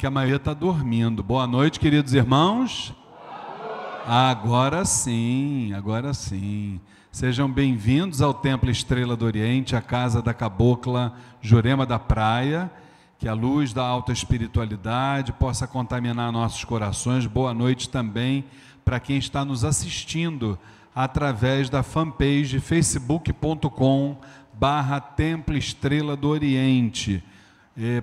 que a maioria está dormindo. Boa noite, queridos irmãos. Agora sim, agora sim. Sejam bem-vindos ao Templo Estrela do Oriente, a casa da cabocla Jurema da Praia. Que a luz da alta espiritualidade possa contaminar nossos corações. Boa noite também para quem está nos assistindo através da fanpage facebook.com barra Templo Estrela do Oriente.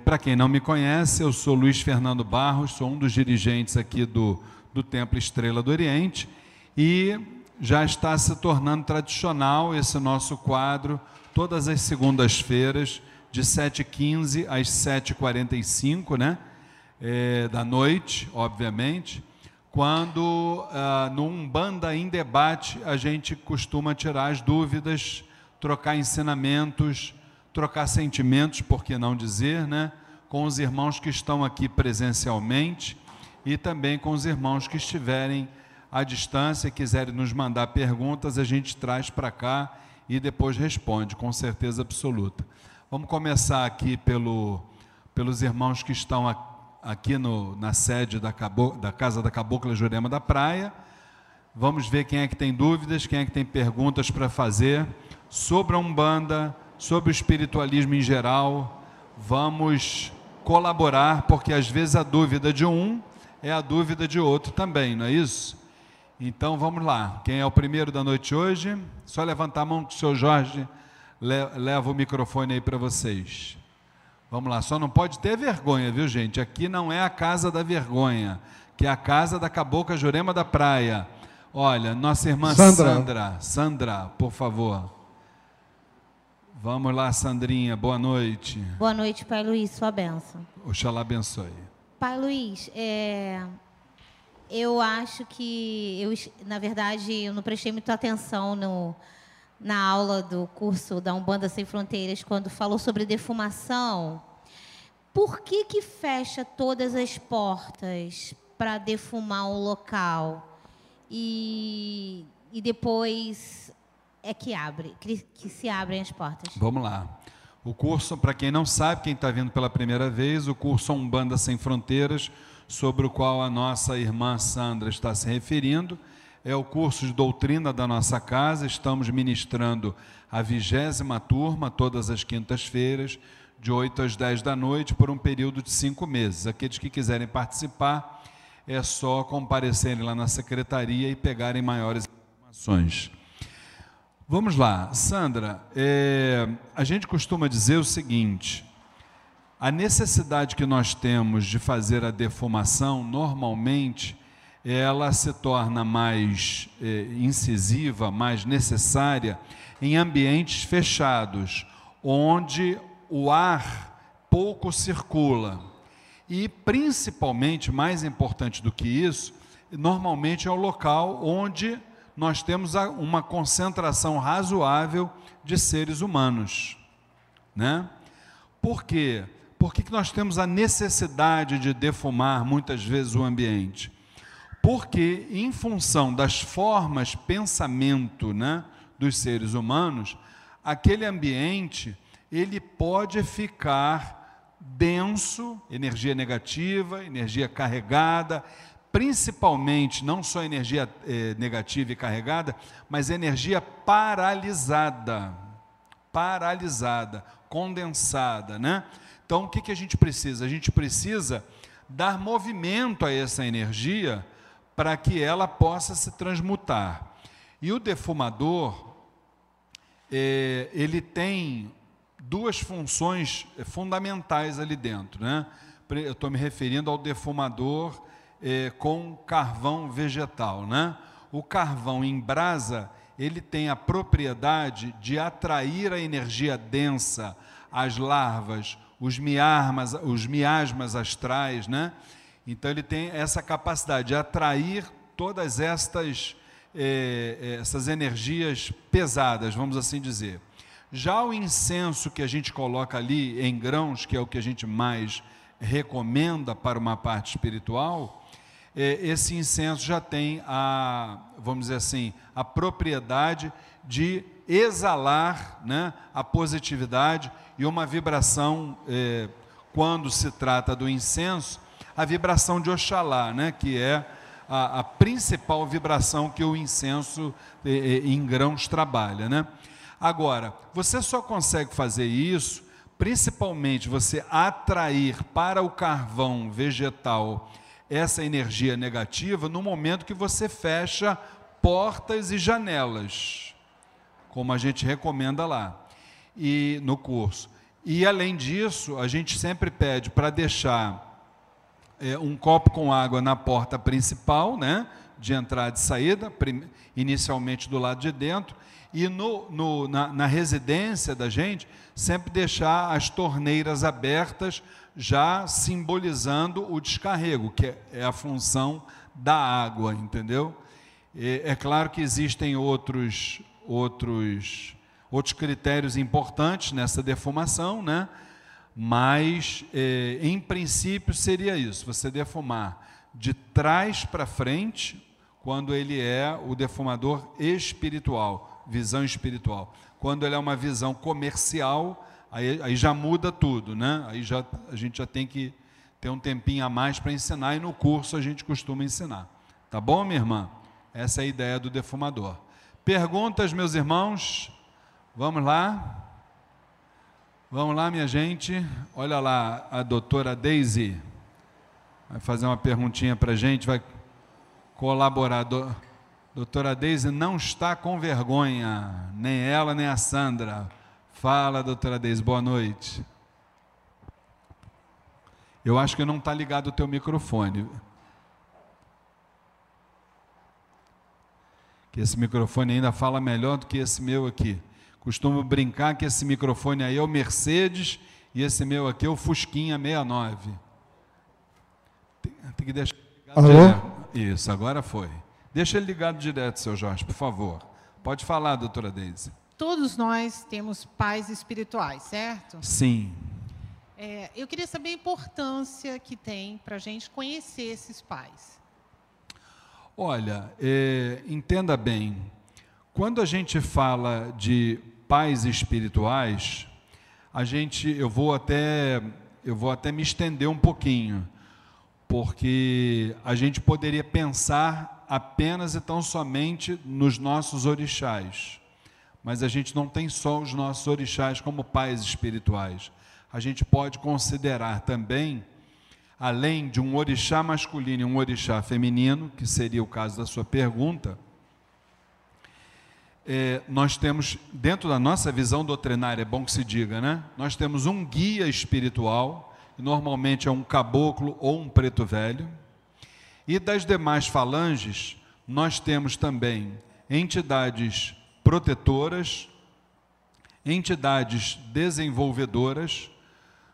Para quem não me conhece, eu sou Luiz Fernando Barros, sou um dos dirigentes aqui do, do Templo Estrela do Oriente e já está se tornando tradicional esse nosso quadro, todas as segundas-feiras, de 7h15 às 7h45, né? É, da noite, obviamente, quando ah, no em Debate a gente costuma tirar as dúvidas, trocar ensinamentos, trocar sentimentos, por que não dizer, né? Com os irmãos que estão aqui presencialmente e também com os irmãos que estiverem à distância, quiserem nos mandar perguntas, a gente traz para cá e depois responde, com certeza absoluta. Vamos começar aqui pelo, pelos irmãos que estão aqui no, na sede da, Cabo, da Casa da Cabocla Jurema da Praia. Vamos ver quem é que tem dúvidas, quem é que tem perguntas para fazer sobre a Umbanda, sobre o espiritualismo em geral. Vamos colaborar, porque às vezes a dúvida de um é a dúvida de outro também, não é isso? Então vamos lá. Quem é o primeiro da noite hoje? Só levantar a mão que o senhor Jorge leva o microfone aí para vocês. Vamos lá, só não pode ter vergonha, viu gente? Aqui não é a casa da vergonha, que é a casa da Cabocla Jurema da Praia. Olha, nossa irmã Sandra, Sandra, Sandra por favor. Vamos lá, Sandrinha, boa noite. Boa noite, Pai Luiz, sua benção. Oxalá abençoe. Pai Luiz, é, eu acho que, eu, na verdade, eu não prestei muita atenção no, na aula do curso da Umbanda Sem Fronteiras, quando falou sobre defumação. Por que, que fecha todas as portas para defumar um local? E, e depois é que abre, que, se abrem as portas. Vamos lá. O curso, para quem não sabe, quem está vindo pela primeira vez, o curso Umbanda Sem Fronteiras, sobre o qual a nossa irmã Sandra está se referindo, é o curso de doutrina da nossa casa. Estamos ministrando a vigésima turma, todas as quintas-feiras, de 8 às 10 da noite, por um período de cinco meses. Aqueles que quiserem participar, é só comparecerem lá na secretaria e pegarem maiores informações. Vamos lá, Sandra. É, a gente costuma dizer o seguinte: a necessidade que nós temos de fazer a defumação, normalmente, ela se torna mais é, incisiva, mais necessária em ambientes fechados, onde o ar pouco circula. E, principalmente, mais importante do que isso, normalmente é o local onde nós temos uma concentração razoável de seres humanos. Né? Por quê? Por que nós temos a necessidade de defumar muitas vezes o ambiente? Porque, em função das formas pensamento né, dos seres humanos, aquele ambiente ele pode ficar denso, energia negativa, energia carregada, principalmente não só energia eh, negativa e carregada, mas energia paralisada, paralisada, condensada, né? Então o que, que a gente precisa? A gente precisa dar movimento a essa energia para que ela possa se transmutar. E o defumador, eh, ele tem duas funções eh, fundamentais ali dentro, né? Eu estou me referindo ao defumador é, com carvão vegetal. Né? O carvão em brasa, ele tem a propriedade de atrair a energia densa, as larvas, os miasmas, os miasmas astrais, né? Então ele tem essa capacidade de atrair todas estas é, essas energias pesadas, vamos assim dizer. Já o incenso que a gente coloca ali em grãos, que é o que a gente mais recomenda para uma parte espiritual, é, esse incenso já tem a, vamos dizer assim, a propriedade de exalar né, a positividade e uma vibração, é, quando se trata do incenso, a vibração de Oxalá, né? que é a, a principal vibração que o incenso eh, em grãos trabalha. Né? Agora, você só consegue fazer isso, principalmente você atrair para o carvão vegetal essa energia negativa no momento que você fecha portas e janelas, como a gente recomenda lá e no curso. E além disso, a gente sempre pede para deixar é, um copo com água na porta principal, né, de entrada e saída, inicialmente do lado de dentro, e no, no, na, na residência da gente, sempre deixar as torneiras abertas, já simbolizando o descarrego, que é, a função da água, entendeu? É claro que existem outros, outros, outros critérios importantes nessa defumação, né? mas é, em princípio seria isso: você defumar de trás para frente, quando ele é o defumador espiritual, visão espiritual. Quando ele é uma visão comercial, aí, aí já muda tudo, né? Aí já, a gente já tem que ter um tempinho a mais para ensinar, e no curso a gente costuma ensinar. Tá bom, minha irmã? Essa é a ideia do defumador. Perguntas, meus irmãos? Vamos lá? Vamos lá, minha gente. Olha lá, a doutora Daisy vai fazer uma perguntinha para a gente, vai colaborar. Do, doutora Daisy não está com vergonha, nem ela, nem a Sandra. Fala, doutora Deise, boa noite. Eu acho que não está ligado o teu microfone. que esse microfone ainda fala melhor do que esse meu aqui. Costumo brincar que esse microfone aí é o Mercedes e esse meu aqui é o Fusquinha 69. Tem, tem que deixar ligado Alô? direto. Isso, agora foi. Deixa ele ligado direto, seu Jorge, por favor. Pode falar, doutora Deise. Todos nós temos pais espirituais, certo? Sim. É, eu queria saber a importância que tem para a gente conhecer esses pais. Olha, é, entenda bem, quando a gente fala de pais espirituais, a gente, eu vou até, eu vou até me estender um pouquinho, porque a gente poderia pensar apenas e tão somente nos nossos orixás, mas a gente não tem só os nossos orixás como pais espirituais. A gente pode considerar também além de um orixá masculino e um orixá feminino, que seria o caso da sua pergunta, é, nós temos, dentro da nossa visão doutrinária, é bom que se diga, né? Nós temos um guia espiritual, normalmente é um caboclo ou um preto velho, e das demais falanges, nós temos também entidades protetoras, entidades desenvolvedoras,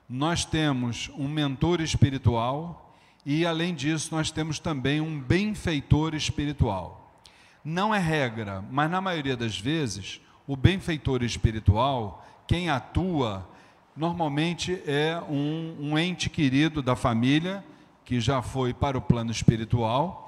nós temos um mentor espiritual e, além disso, nós temos também um benfeitor espiritual. Não é regra, mas na maioria das vezes, o benfeitor espiritual, quem atua, normalmente é um, um ente querido da família que já foi para o plano espiritual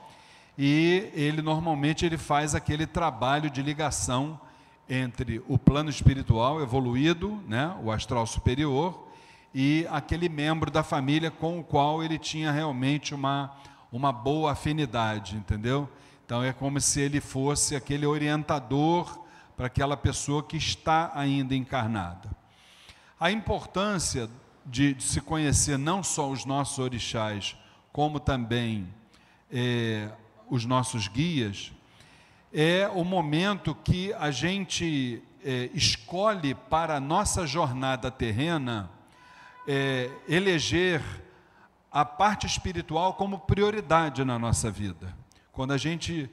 e ele normalmente ele faz aquele trabalho de ligação entre o plano espiritual evoluído, né, o astral superior, e aquele membro da família com o qual ele tinha realmente uma, uma boa afinidade, entendeu? Então é como se ele fosse aquele orientador para aquela pessoa que está ainda encarnada. A importância de, de se conhecer não só os nossos orixás, como também é, os nossos guias, é o momento que a gente é, escolhe para a nossa jornada terrena é, eleger a parte espiritual como prioridade na nossa vida. Quando a gente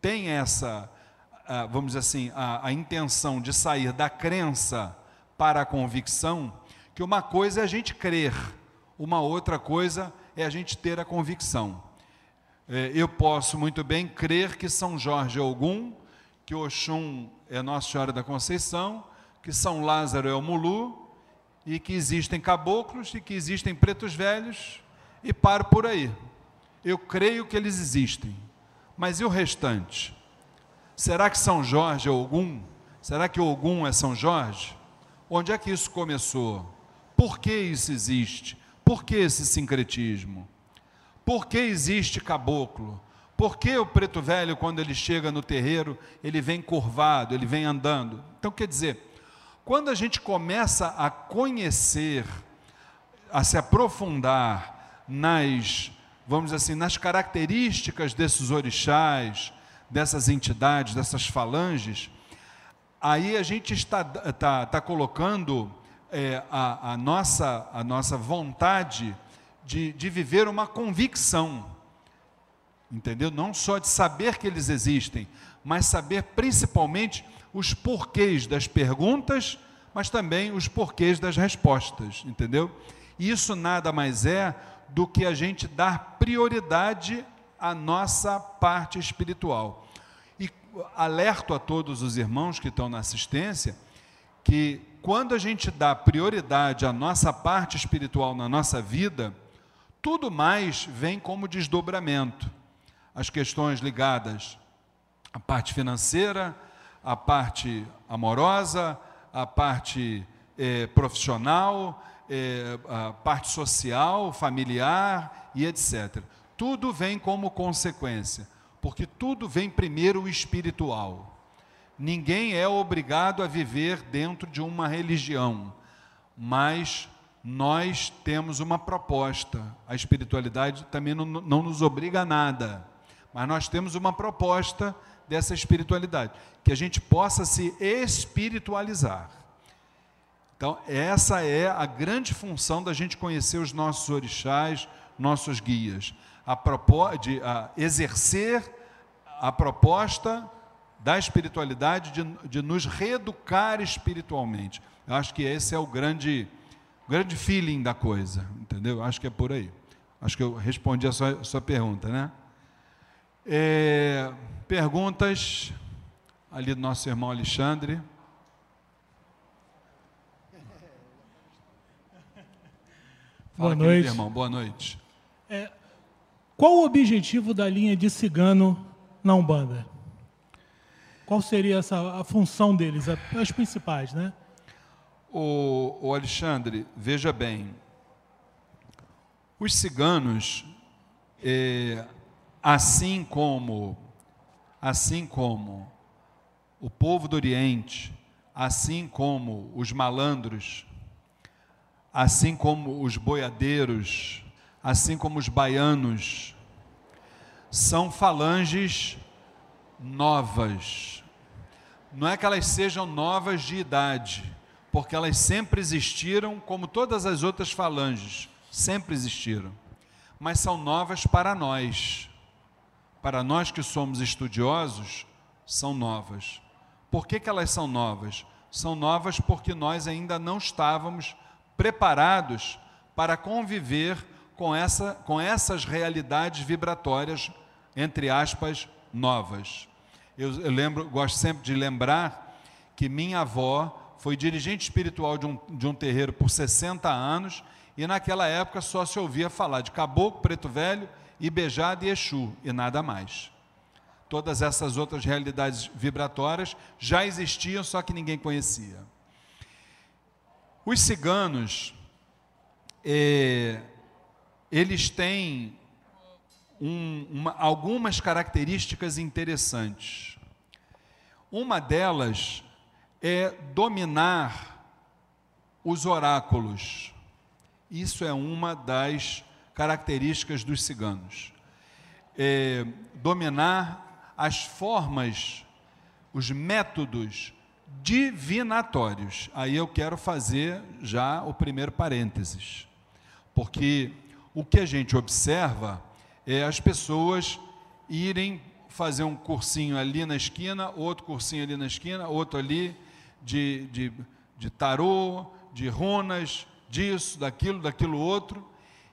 tem essa, vamos dizer assim, a, a intenção de sair da crença para a convicção, que uma coisa é a gente crer, uma outra coisa é a gente ter a convicção. É, eu posso muito bem crer que São Jorge é Ogum, que Oxum é Nossa Senhora da Conceição, que São Lázaro é o Mulu, e que existem caboclos e que existem pretos velhos e paro por aí. Eu creio que eles existem. Mas e o restante? Será que São Jorge é Ogum? Será que Ogum é São Jorge? Onde é que isso começou? Por que isso existe? Por que esse sincretismo? Por que existe caboclo? Por que o preto velho, quando ele chega no terreiro, ele vem curvado, ele vem andando? Então, quer dizer, quando a gente começa a conhecer, a se aprofundar nas, vamos dizer assim, nas características desses orixás, dessas entidades, dessas falanges, aí a gente está, está, está colocando é, a, a, nossa, a nossa vontade de, de viver uma convicção, entendeu? Não só de saber que eles existem, mas saber principalmente os porquês das perguntas, mas também os porquês das respostas, entendeu? Isso nada mais é do que a gente dar prioridade à nossa parte espiritual. E alerto a todos os irmãos que estão na assistência que quando a gente dá prioridade à nossa parte espiritual na nossa vida, tudo mais vem como desdobramento. As questões ligadas à parte financeira, à parte amorosa, à parte eh, profissional, eh, a parte social, familiar e etc. Tudo vem como consequência, porque tudo vem primeiro o espiritual. Ninguém é obrigado a viver dentro de uma religião, mas nós temos uma proposta. A espiritualidade também não, não nos obriga a nada, mas nós temos uma proposta dessa espiritualidade, que a gente possa se espiritualizar. Então, essa é a grande função da gente conhecer os nossos orixás, nossos guias, a, de a exercer a proposta da espiritualidade de, de nos reeducar espiritualmente. Eu acho que esse é o grande grande feeling da coisa, entendeu? Acho que é por aí. Acho que eu respondi a sua, a sua pergunta, né? É, perguntas ali do nosso irmão Alexandre. Fala, boa noite. irmão, boa noite. É, qual o objetivo da linha de cigano na Umbanda? Qual seria essa, a função deles, as principais, né? O, o Alexandre, veja bem, os ciganos, é, assim como, assim como o povo do Oriente, assim como os malandros, assim como os boiadeiros, assim como os baianos, são falanges novas. Não é que elas sejam novas de idade, porque elas sempre existiram, como todas as outras falanges, sempre existiram, mas são novas para nós. Para nós que somos estudiosos, são novas. Por que, que elas são novas? São novas porque nós ainda não estávamos preparados para conviver com, essa, com essas realidades vibratórias, entre aspas, novas. Eu, eu lembro, gosto sempre de lembrar que minha avó foi dirigente espiritual de um, de um terreiro por 60 anos e naquela época só se ouvia falar de caboclo, preto velho, Ibejada e Exu e nada mais. Todas essas outras realidades vibratórias já existiam, só que ninguém conhecia. Os ciganos, é, eles têm um, uma, algumas características interessantes. Uma delas é dominar os oráculos. Isso é uma das características dos ciganos. É, dominar as formas, os métodos divinatórios. Aí eu quero fazer já o primeiro parênteses, porque o que a gente observa é as pessoas irem fazer um cursinho ali na esquina, outro cursinho ali na esquina, outro ali, de, de, de tarô, de runas, disso, daquilo, daquilo outro,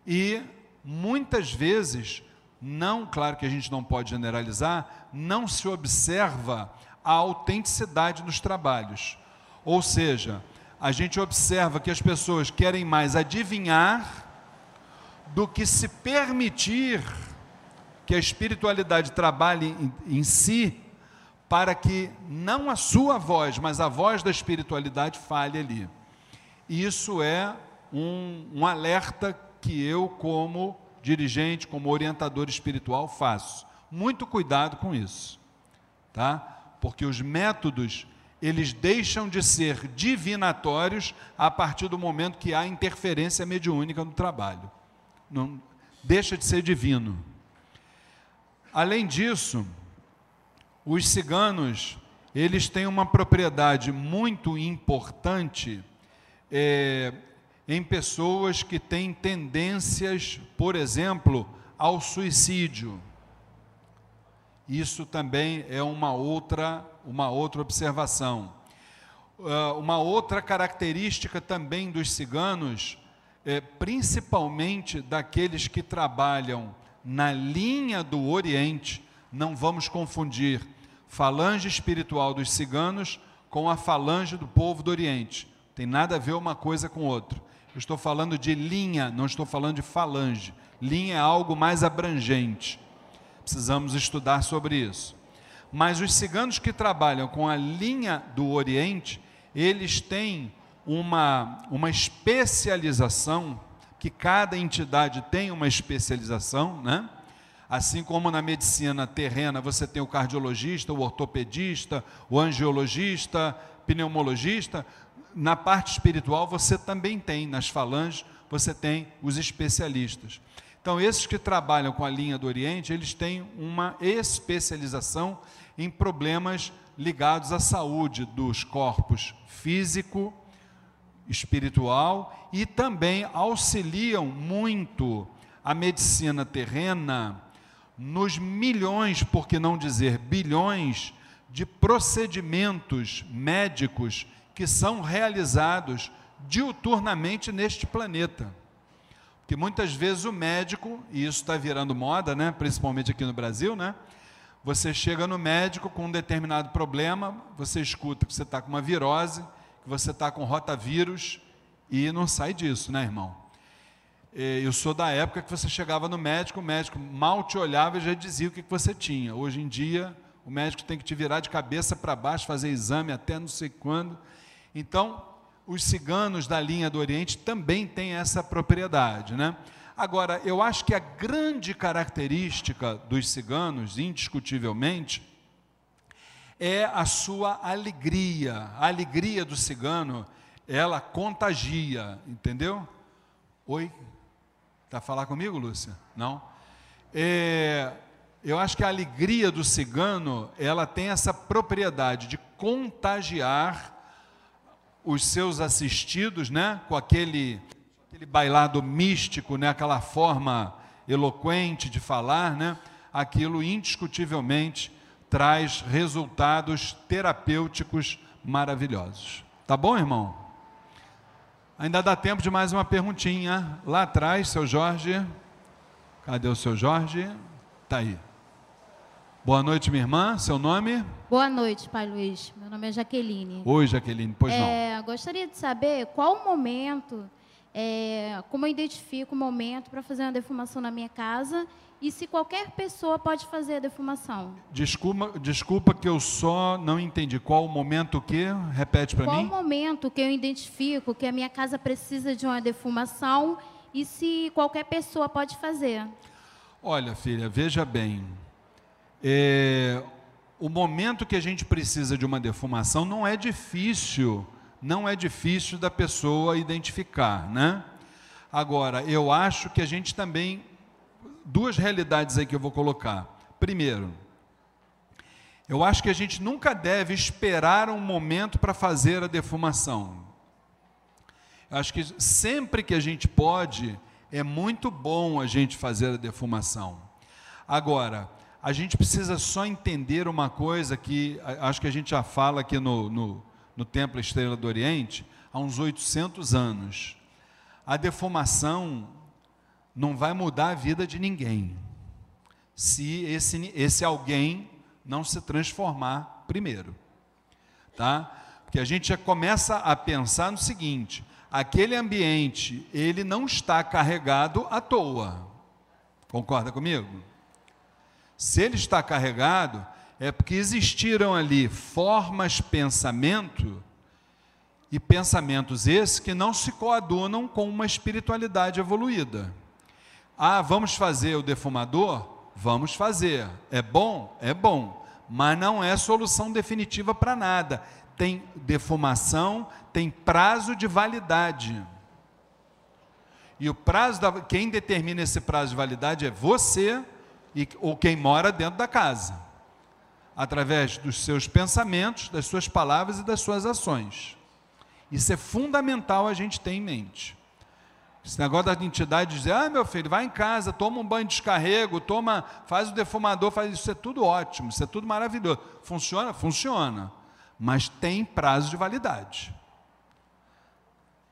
e muitas vezes, não, claro que a gente não pode generalizar, não se observa a autenticidade nos trabalhos. Ou seja, a gente observa que as pessoas querem mais adivinhar do que se permitir que a espiritualidade trabalhe em, em si para que não a sua voz, mas a voz da espiritualidade fale ali. Isso é um, um alerta que eu, como dirigente, como orientador espiritual, faço. Muito cuidado com isso, tá? Porque os métodos eles deixam de ser divinatórios a partir do momento que há interferência mediúnica no trabalho. Não deixa de ser divino. Além disso, os ciganos eles têm uma propriedade muito importante é, em pessoas que têm tendências, por exemplo, ao suicídio. Isso também é uma outra, uma outra observação. Uh, uma outra característica também dos ciganos, é, principalmente daqueles que trabalham na linha do Oriente, não vamos confundir falange espiritual dos ciganos com a falange do povo do Oriente. Tem nada a ver uma coisa com outra. Eu estou falando de linha, não estou falando de falange. Linha é algo mais abrangente. Precisamos estudar sobre isso. Mas os ciganos que trabalham com a linha do Oriente, eles têm uma, uma especialização, que cada entidade tem uma especialização, né? Assim como na medicina terrena você tem o cardiologista, o ortopedista, o angiologista, pneumologista, na parte espiritual você também tem, nas falanges, você tem os especialistas. Então, esses que trabalham com a linha do Oriente, eles têm uma especialização em problemas ligados à saúde dos corpos físico, espiritual e também auxiliam muito a medicina terrena nos milhões, por que não dizer bilhões, de procedimentos médicos que são realizados diuturnamente neste planeta. Porque muitas vezes o médico, e isso está virando moda, né, principalmente aqui no Brasil, né, você chega no médico com um determinado problema, você escuta que você está com uma virose, que você está com rotavírus, e não sai disso, né, irmão? Eu sou da época que você chegava no médico, o médico mal te olhava e já dizia o que você tinha. Hoje em dia, o médico tem que te virar de cabeça para baixo, fazer exame até não sei quando. Então, os ciganos da linha do Oriente também têm essa propriedade, né? Agora, eu acho que a grande característica dos ciganos, indiscutivelmente, é a sua alegria. A alegria do cigano, ela contagia, entendeu? Oi? Está a falar comigo, Lúcia? Não? É, eu acho que a alegria do cigano, ela tem essa propriedade de contagiar os seus assistidos, né? Com aquele, aquele bailado místico, né? Aquela forma eloquente de falar, né? Aquilo indiscutivelmente traz resultados terapêuticos maravilhosos. Tá bom, irmão? Ainda dá tempo de mais uma perguntinha. Lá atrás, seu Jorge. Cadê o seu Jorge? Está aí. Boa noite, minha irmã. Seu nome? Boa noite, Pai Luiz. Meu nome é Jaqueline. Oi, Jaqueline. Pois é, não. Gostaria de saber qual o momento, é, como eu identifico o momento para fazer uma defumação na minha casa e se qualquer pessoa pode fazer a defumação. Desculpa, desculpa que eu só não entendi. Qual o momento que? Repete para mim. Qual o momento que eu identifico que a minha casa precisa de uma defumação e se qualquer pessoa pode fazer? Olha, filha, veja bem. É, o momento que a gente precisa de uma defumação não é difícil, não é difícil da pessoa identificar, né? Agora, eu acho que a gente também duas realidades aí que eu vou colocar. Primeiro, eu acho que a gente nunca deve esperar um momento para fazer a defumação. Eu acho que sempre que a gente pode, é muito bom a gente fazer a defumação. Agora, a gente precisa só entender uma coisa que acho que a gente já fala aqui no, no, no Templo Estrela do Oriente há uns 800 anos. A defumação não vai mudar a vida de ninguém se esse, esse alguém não se transformar primeiro. Tá? Porque a gente já começa a pensar no seguinte: aquele ambiente, ele não está carregado à toa. Concorda comigo? Se ele está carregado, é porque existiram ali formas, pensamento e pensamentos esses que não se coadunam com uma espiritualidade evoluída. Ah, vamos fazer o defumador? Vamos fazer. É bom? É bom. Mas não é solução definitiva para nada. Tem defumação, tem prazo de validade. E o prazo da, quem determina esse prazo de validade é você e, ou quem mora dentro da casa, através dos seus pensamentos, das suas palavras e das suas ações. Isso é fundamental a gente ter em mente. Esse negócio da entidade dizer, ah, meu filho, vai em casa, toma um banho de descarrego, toma, faz o defumador, faz isso, é tudo ótimo, isso é tudo maravilhoso. Funciona? Funciona. Mas tem prazo de validade.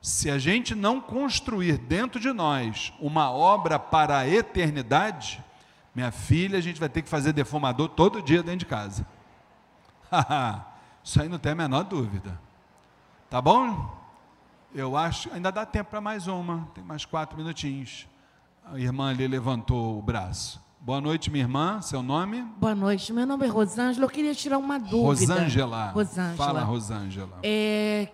Se a gente não construir dentro de nós uma obra para a eternidade, minha filha, a gente vai ter que fazer defumador todo dia dentro de casa. Isso aí não tem a menor dúvida. Tá bom? Eu acho, ainda dá tempo para mais uma, tem mais quatro minutinhos. A irmã ali levantou o braço. Boa noite, minha irmã, seu nome? Boa noite, meu nome é Rosângela, eu queria tirar uma dúvida. Rosângela. Rosângela. Fala, Rosângela. É,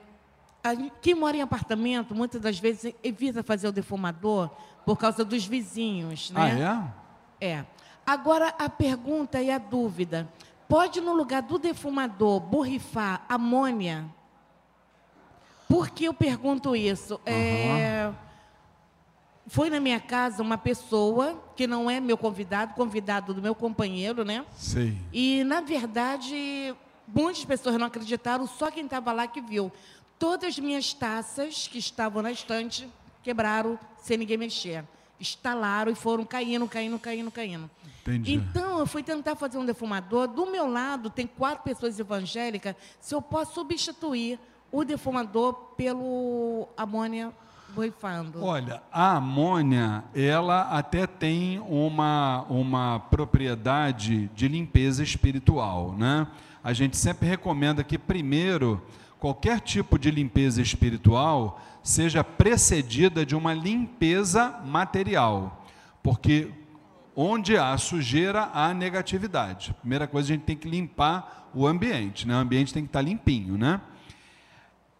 quem mora em apartamento, muitas das vezes evita fazer o defumador por causa dos vizinhos, né? Ah, é? É. Agora, a pergunta e a dúvida. Pode, no lugar do defumador, borrifar amônia? Por que eu pergunto isso? Uhum. É, foi na minha casa uma pessoa que não é meu convidado, convidado do meu companheiro, né? Sim. E, na verdade, muitas pessoas não acreditaram, só quem estava lá que viu. Todas as minhas taças que estavam na estante quebraram sem ninguém mexer. Estalaram e foram caindo, caindo, caindo, caindo. Entendi. Então, eu fui tentar fazer um defumador. Do meu lado, tem quatro pessoas evangélicas. Se eu posso substituir o defumador pelo amônia borrifando? Olha, a amônia, ela até tem uma, uma propriedade de limpeza espiritual, né? A gente sempre recomenda que primeiro qualquer tipo de limpeza espiritual seja precedida de uma limpeza material, porque onde há sujeira há negatividade. Primeira coisa a gente tem que limpar o ambiente, né? O ambiente tem que estar limpinho, né?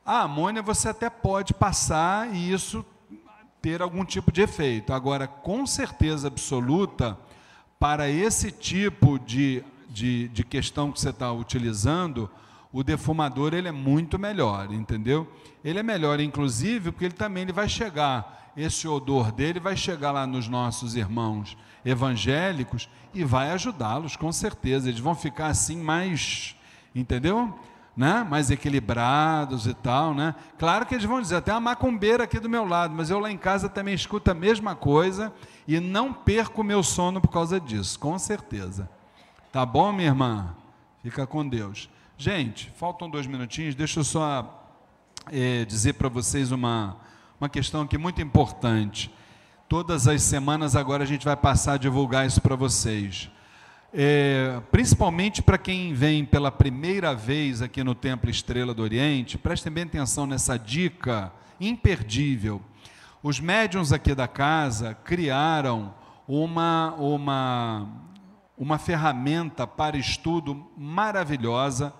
A amônia você até pode passar e isso ter algum tipo de efeito. Agora, com certeza absoluta, para esse tipo de, de, de questão que você está utilizando, o defumador ele é muito melhor, entendeu? Ele é melhor, inclusive, porque ele também ele vai chegar, esse odor dele vai chegar lá nos nossos irmãos evangélicos e vai ajudá-los, com certeza. Eles vão ficar assim mais, entendeu? né, mais equilibrados e tal, né? Claro que eles vão dizer, tem uma macumbeira aqui do meu lado, mas eu lá em casa também escuto a mesma coisa e não perco o meu sono por causa disso, com certeza. Tá bom, minha irmã? Fica com Deus. Gente, faltam dois minutinhos, deixa eu só é, dizer para vocês uma, uma questão aqui muito importante. Todas as semanas agora a gente vai passar a divulgar isso para vocês. É, principalmente para quem vem pela primeira vez aqui no Templo Estrela do Oriente, prestem bem atenção nessa dica imperdível. Os médiums aqui da casa criaram uma, uma, uma ferramenta para estudo maravilhosa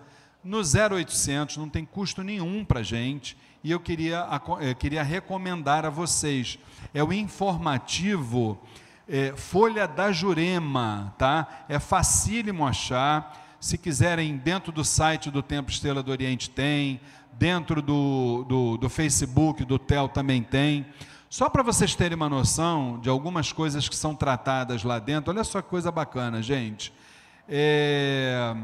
no 0800, não tem custo nenhum para a gente, e eu queria, eu queria recomendar a vocês. É o informativo é, Folha da Jurema, tá? É facílimo achar. Se quiserem, dentro do site do Templo Estrela do Oriente tem, dentro do, do, do Facebook do TEL também tem. Só para vocês terem uma noção de algumas coisas que são tratadas lá dentro, olha só que coisa bacana, gente. É,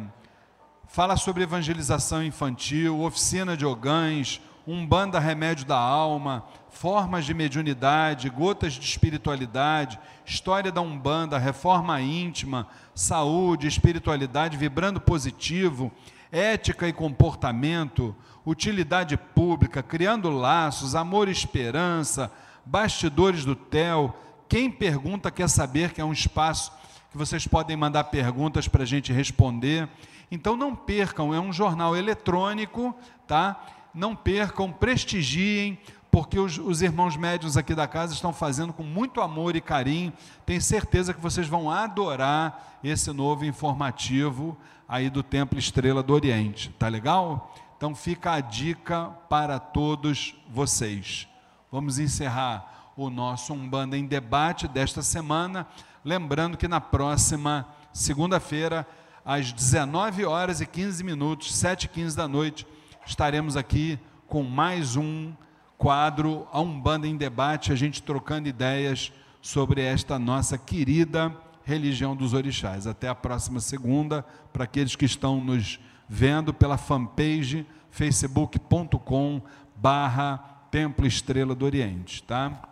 fala sobre evangelização infantil, oficina de ogãs, umbanda remédio da alma, formas de mediunidade, gotas de espiritualidade, história da Umbanda, reforma íntima, saúde, espiritualidade, vibrando positivo, ética e comportamento, utilidade pública, criando laços, amor e esperança, bastidores do TEL. Quem pergunta quer saber que é um espaço que vocês podem mandar perguntas para a gente responder. Então não percam, é um jornal eletrônico, tá? Não percam, prestigiem porque os, os, irmãos médios aqui da casa estão fazendo com muito amor e carinho. Tenho certeza que vocês vão adorar esse novo informativo aí do Templo Estrela do Oriente. Tá legal? Então fica a dica para todos vocês. Vamos encerrar o nosso Umbanda em Debate desta semana. Lembrando que na próxima segunda-feira, às 19 horas e 15 minutos, 7 e 15 da noite, estaremos aqui com mais um quadro A Umbanda em Debate, a gente trocando ideias sobre esta nossa querida religião dos orixás. Até a próxima segunda, para aqueles que estão nos vendo pela fanpage facebook.com barra Templo Estrela do Oriente, tá?